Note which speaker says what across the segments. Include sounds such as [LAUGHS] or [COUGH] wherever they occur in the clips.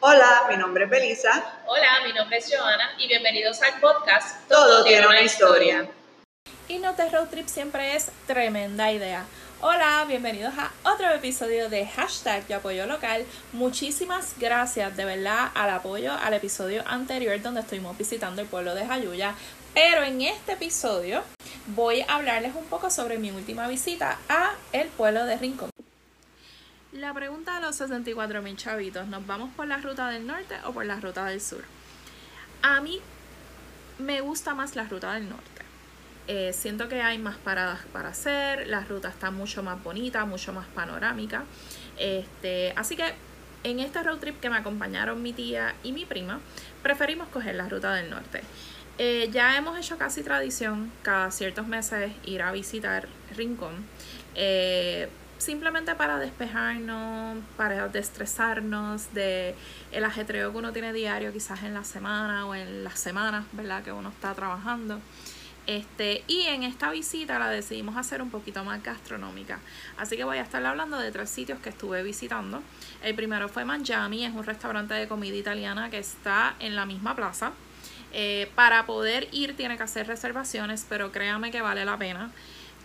Speaker 1: Hola, mi nombre es Belisa.
Speaker 2: Hola, mi nombre es Joana y bienvenidos al podcast
Speaker 1: Todo, tiene una historia.
Speaker 3: Irnos road trip siempre es tremenda idea. Hola, bienvenidos a otro episodio de hashtag Yo Apoyo Local. Muchísimas gracias de verdad al apoyo al episodio anterior donde estuvimos visitando el pueblo de Jayuya. Pero en este episodio voy a hablarles un poco sobre mi última visita a el pueblo de Rincón. La pregunta de los 64 mil chavitos, ¿nos vamos por la ruta del norte o por la ruta del sur? A mí me gusta más la ruta del norte. Eh, siento que hay más paradas para hacer, la ruta está mucho más bonita, mucho más panorámica. Este, así que en este road trip que me acompañaron mi tía y mi prima, preferimos coger la ruta del norte. Eh, ya hemos hecho casi tradición cada ciertos meses ir a visitar Rincón. Eh, simplemente para despejarnos, para destresarnos de el ajetreo que uno tiene diario, quizás en la semana o en las semanas, ¿verdad? Que uno está trabajando. Este, y en esta visita la decidimos hacer un poquito más gastronómica. Así que voy a estar hablando de tres sitios que estuve visitando. El primero fue Mangiami, es un restaurante de comida italiana que está en la misma plaza. Eh, para poder ir tiene que hacer reservaciones, pero créame que vale la pena.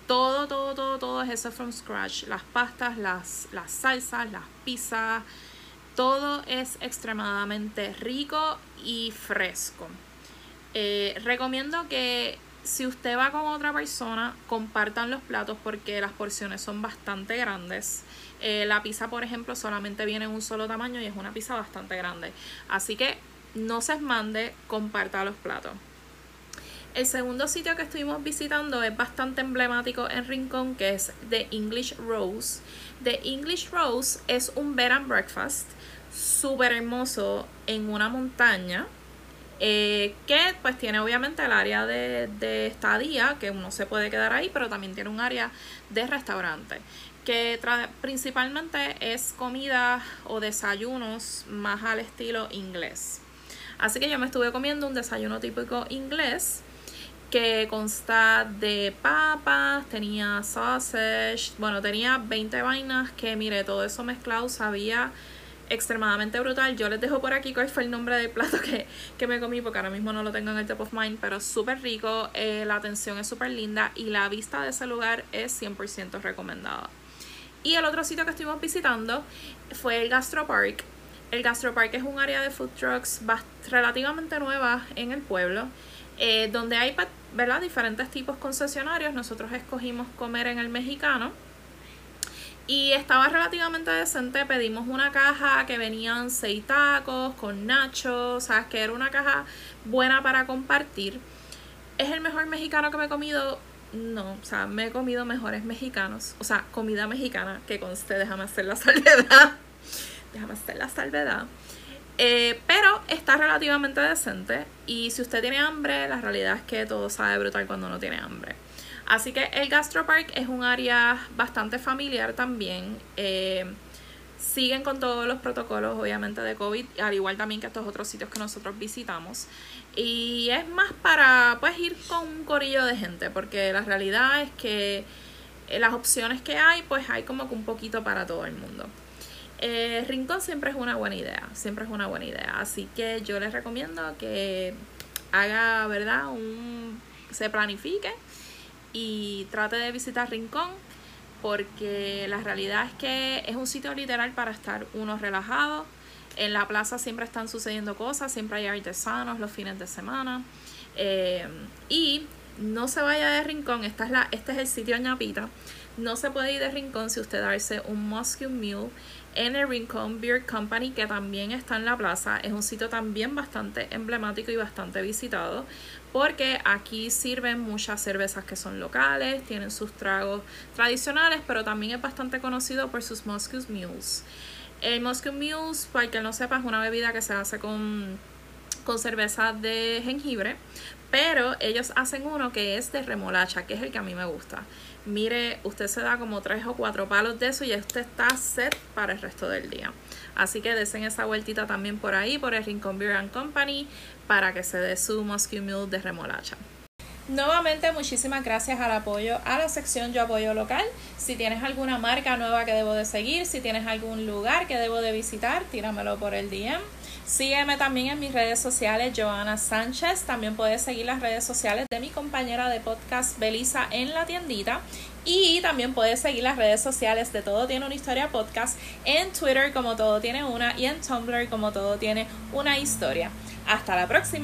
Speaker 3: Todo, todo, todo, todo es eso from scratch. Las pastas, las, las salsas, las pizzas, todo es extremadamente rico y fresco. Eh, recomiendo que si usted va con otra persona, compartan los platos porque las porciones son bastante grandes. Eh, la pizza, por ejemplo, solamente viene en un solo tamaño y es una pizza bastante grande. Así que no se mande, comparta los platos. El segundo sitio que estuvimos visitando es bastante emblemático en Rincón, que es The English Rose. The English Rose es un bed and breakfast súper hermoso en una montaña eh, que pues tiene obviamente el área de, de, estadía, que uno se puede quedar ahí, pero también tiene un área de restaurante, que principalmente es comida o desayunos más al estilo inglés. Así que yo me estuve comiendo un desayuno típico inglés que consta de papas, tenía sausage, bueno, tenía 20 vainas que mire, todo eso mezclado sabía extremadamente brutal. Yo les dejo por aquí cuál fue el nombre del plato que, que me comí porque ahora mismo no lo tengo en el top of mind, pero súper rico, eh, la atención es súper linda y la vista de ese lugar es 100% recomendada. Y el otro sitio que estuvimos visitando fue el Gastro Park. El Gastro Park es un área de food trucks relativamente nueva en el pueblo, eh, donde hay ¿verdad? diferentes tipos concesionarios. Nosotros escogimos comer en el mexicano y estaba relativamente decente. Pedimos una caja que venían seis tacos con nachos. Sabes que era una caja buena para compartir. ¿Es el mejor mexicano que me he comido? No, o sea, me he comido mejores mexicanos. O sea, comida mexicana que conste, déjame hacer la [LAUGHS] salvedad. Déjame hacer la salvedad. Eh, pero está relativamente decente. Y si usted tiene hambre, la realidad es que todo sabe brutal cuando no tiene hambre. Así que el Gastropark es un área bastante familiar también. Eh, siguen con todos los protocolos, obviamente, de COVID, al igual también que estos otros sitios que nosotros visitamos. Y es más para pues ir con un corillo de gente, porque la realidad es que eh, las opciones que hay, pues hay como que un poquito para todo el mundo. Eh, Rincón siempre es una buena idea, siempre es una buena idea. Así que yo les recomiendo que haga, ¿verdad? Un, se planifique y trate de visitar Rincón porque la realidad es que es un sitio literal para estar uno relajado. En la plaza siempre están sucediendo cosas, siempre hay artesanos los fines de semana. Eh, y no se vaya de Rincón, esta es la, este es el sitio ñapita. No se puede ir de Rincón si usted darse un Moscow Mule en el Rincón Beer Company, que también está en la plaza. Es un sitio también bastante emblemático y bastante visitado porque aquí sirven muchas cervezas que son locales, tienen sus tragos tradicionales, pero también es bastante conocido por sus Moscow Mules. El Moscow Mules, para el que no sepa, es una bebida que se hace con, con cerveza de jengibre, pero ellos hacen uno que es de remolacha, que es el que a mí me gusta. Mire, usted se da como tres o cuatro palos de eso y usted está set para el resto del día. Así que desen esa vueltita también por ahí, por el Rincon Beer Company, para que se dé su Moscow Mule de remolacha. Nuevamente, muchísimas gracias al apoyo a la sección Yo Apoyo Local. Si tienes alguna marca nueva que debo de seguir, si tienes algún lugar que debo de visitar, tíramelo por el DM. Sígueme también en mis redes sociales, Joana Sánchez. También puedes seguir las redes sociales de mi compañera de podcast, Belisa, en la tiendita. Y también puedes seguir las redes sociales de Todo Tiene una Historia Podcast en Twitter como Todo Tiene Una y en Tumblr como Todo Tiene una Historia. Hasta la próxima.